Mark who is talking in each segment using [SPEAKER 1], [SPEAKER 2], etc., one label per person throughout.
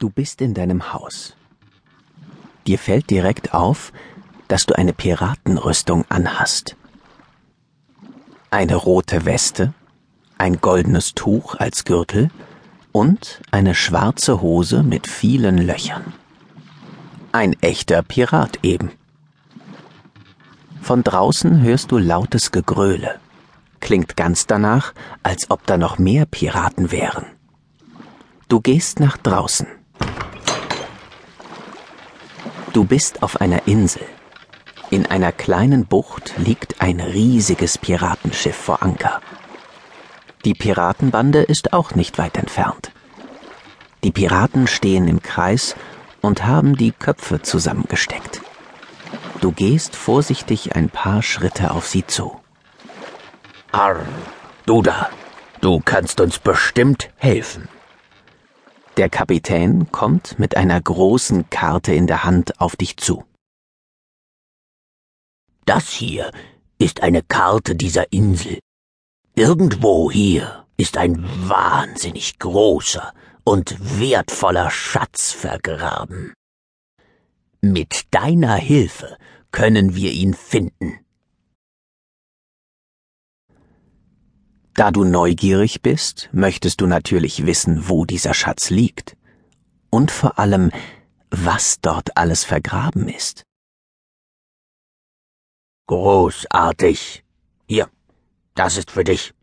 [SPEAKER 1] Du bist in deinem Haus. Dir fällt direkt auf, dass du eine Piratenrüstung anhast. Eine rote Weste, ein goldenes Tuch als Gürtel und eine schwarze Hose mit vielen Löchern. Ein echter Pirat eben. Von draußen hörst du lautes Gegröle. Klingt ganz danach, als ob da noch mehr Piraten wären. Du gehst nach draußen. Du bist auf einer Insel. In einer kleinen Bucht liegt ein riesiges Piratenschiff vor Anker. Die Piratenbande ist auch nicht weit entfernt. Die Piraten stehen im Kreis und haben die Köpfe zusammengesteckt. Du gehst vorsichtig ein paar Schritte auf sie zu.
[SPEAKER 2] Arr, du da, du kannst uns bestimmt helfen.
[SPEAKER 1] Der Kapitän kommt mit einer großen Karte in der Hand auf dich zu.
[SPEAKER 2] Das hier ist eine Karte dieser Insel. Irgendwo hier ist ein wahnsinnig großer und wertvoller Schatz vergraben. Mit deiner Hilfe können wir ihn finden.
[SPEAKER 1] Da du neugierig bist, möchtest du natürlich wissen, wo dieser Schatz liegt. Und vor allem, was dort alles vergraben ist.
[SPEAKER 2] Großartig. Hier, das ist für dich.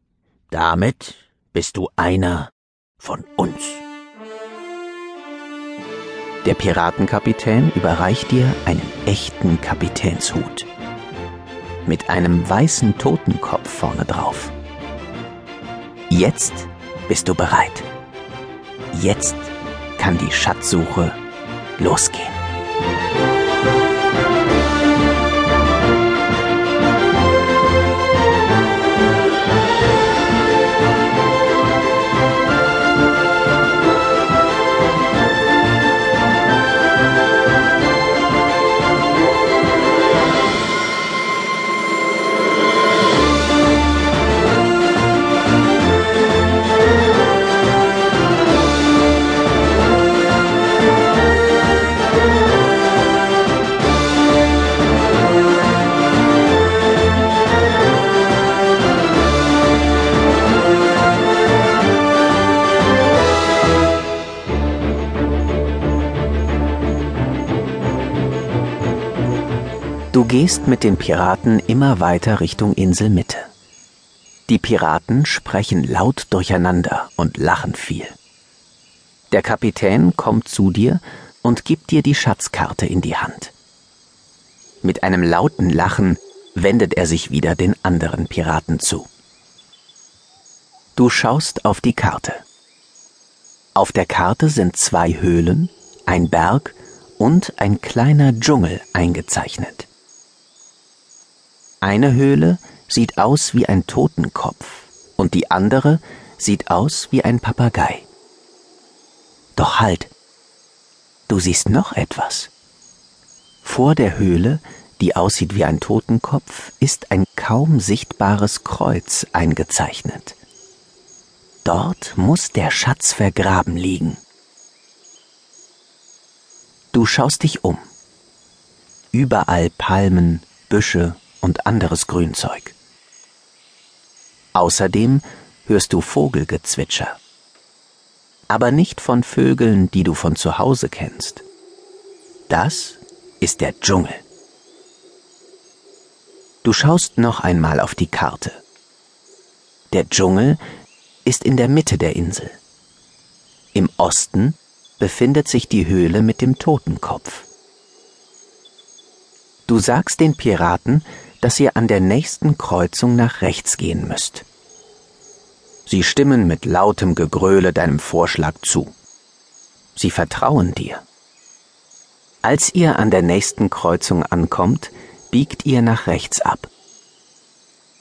[SPEAKER 2] Damit bist du einer von uns.
[SPEAKER 1] Der Piratenkapitän überreicht dir einen echten Kapitänshut. Mit einem weißen Totenkopf vorne drauf. Jetzt bist du bereit. Jetzt kann die Schatzsuche losgehen. Du gehst mit den Piraten immer weiter Richtung Inselmitte. Die Piraten sprechen laut durcheinander und lachen viel. Der Kapitän kommt zu dir und gibt dir die Schatzkarte in die Hand. Mit einem lauten Lachen wendet er sich wieder den anderen Piraten zu. Du schaust auf die Karte. Auf der Karte sind zwei Höhlen, ein Berg und ein kleiner Dschungel eingezeichnet. Eine Höhle sieht aus wie ein Totenkopf und die andere sieht aus wie ein Papagei. Doch halt, du siehst noch etwas. Vor der Höhle, die aussieht wie ein Totenkopf, ist ein kaum sichtbares Kreuz eingezeichnet. Dort muss der Schatz vergraben liegen. Du schaust dich um. Überall Palmen, Büsche und anderes Grünzeug. Außerdem hörst du Vogelgezwitscher. Aber nicht von Vögeln, die du von zu Hause kennst. Das ist der Dschungel. Du schaust noch einmal auf die Karte. Der Dschungel ist in der Mitte der Insel. Im Osten befindet sich die Höhle mit dem Totenkopf. Du sagst den Piraten, dass ihr an der nächsten Kreuzung nach rechts gehen müsst. Sie stimmen mit lautem Gegröle deinem Vorschlag zu. Sie vertrauen dir. Als ihr an der nächsten Kreuzung ankommt, biegt ihr nach rechts ab.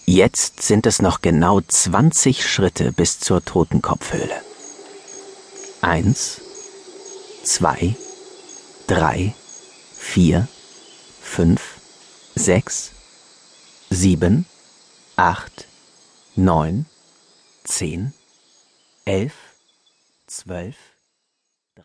[SPEAKER 1] Jetzt sind es noch genau 20 Schritte bis zur Totenkopfhöhle. Eins, zwei, drei, vier, fünf, sechs, sieben, acht, neun, zehn, elf, zwölf,